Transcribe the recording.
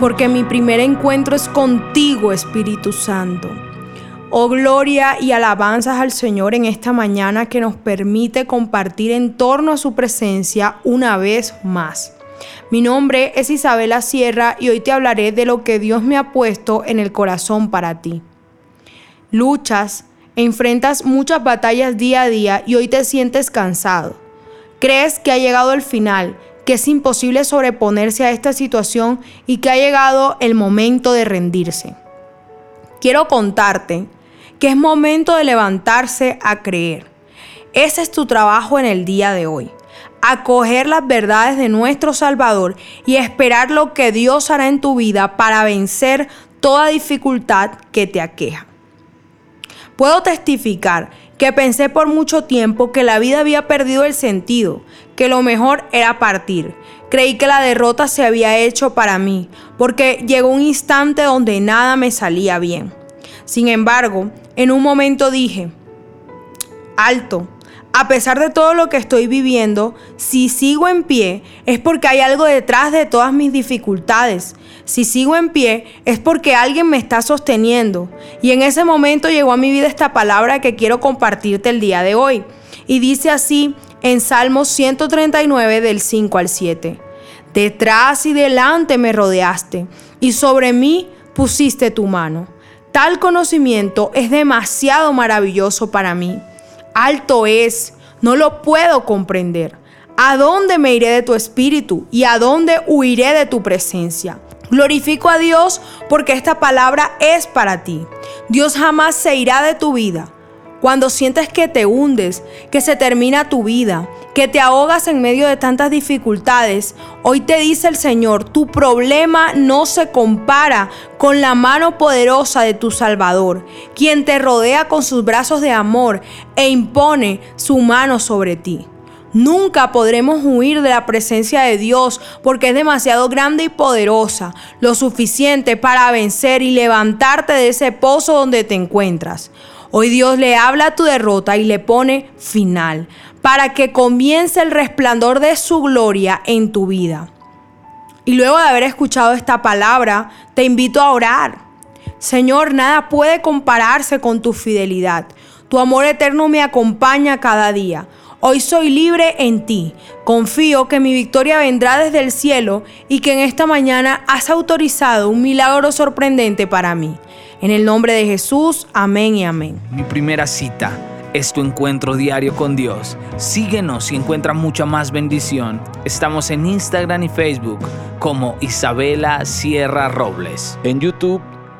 porque mi primer encuentro es contigo, Espíritu Santo. Oh gloria y alabanzas al Señor en esta mañana que nos permite compartir en torno a su presencia una vez más. Mi nombre es Isabela Sierra y hoy te hablaré de lo que Dios me ha puesto en el corazón para ti. Luchas, enfrentas muchas batallas día a día y hoy te sientes cansado. Crees que ha llegado el final, que es imposible sobreponerse a esta situación y que ha llegado el momento de rendirse. Quiero contarte que es momento de levantarse a creer. Ese es tu trabajo en el día de hoy. Acoger las verdades de nuestro Salvador y esperar lo que Dios hará en tu vida para vencer toda dificultad que te aqueja. Puedo testificar que pensé por mucho tiempo que la vida había perdido el sentido, que lo mejor era partir. Creí que la derrota se había hecho para mí, porque llegó un instante donde nada me salía bien. Sin embargo, en un momento dije, alto, a pesar de todo lo que estoy viviendo, si sigo en pie es porque hay algo detrás de todas mis dificultades. Si sigo en pie es porque alguien me está sosteniendo. Y en ese momento llegó a mi vida esta palabra que quiero compartirte el día de hoy. Y dice así en Salmos 139 del 5 al 7. Detrás y delante me rodeaste y sobre mí pusiste tu mano. Tal conocimiento es demasiado maravilloso para mí alto es, no lo puedo comprender. ¿A dónde me iré de tu espíritu y a dónde huiré de tu presencia? Glorifico a Dios porque esta palabra es para ti. Dios jamás se irá de tu vida. Cuando sientes que te hundes, que se termina tu vida, que te ahogas en medio de tantas dificultades, hoy te dice el Señor, tu problema no se compara con la mano poderosa de tu Salvador, quien te rodea con sus brazos de amor e impone su mano sobre ti. Nunca podremos huir de la presencia de Dios porque es demasiado grande y poderosa, lo suficiente para vencer y levantarte de ese pozo donde te encuentras. Hoy Dios le habla a tu derrota y le pone final para que comience el resplandor de su gloria en tu vida. Y luego de haber escuchado esta palabra, te invito a orar. Señor, nada puede compararse con tu fidelidad. Tu amor eterno me acompaña cada día. Hoy soy libre en ti. Confío que mi victoria vendrá desde el cielo y que en esta mañana has autorizado un milagro sorprendente para mí. En el nombre de Jesús, amén y amén. Mi primera cita es tu encuentro diario con Dios. Síguenos y encuentra mucha más bendición. Estamos en Instagram y Facebook como Isabela Sierra Robles. En YouTube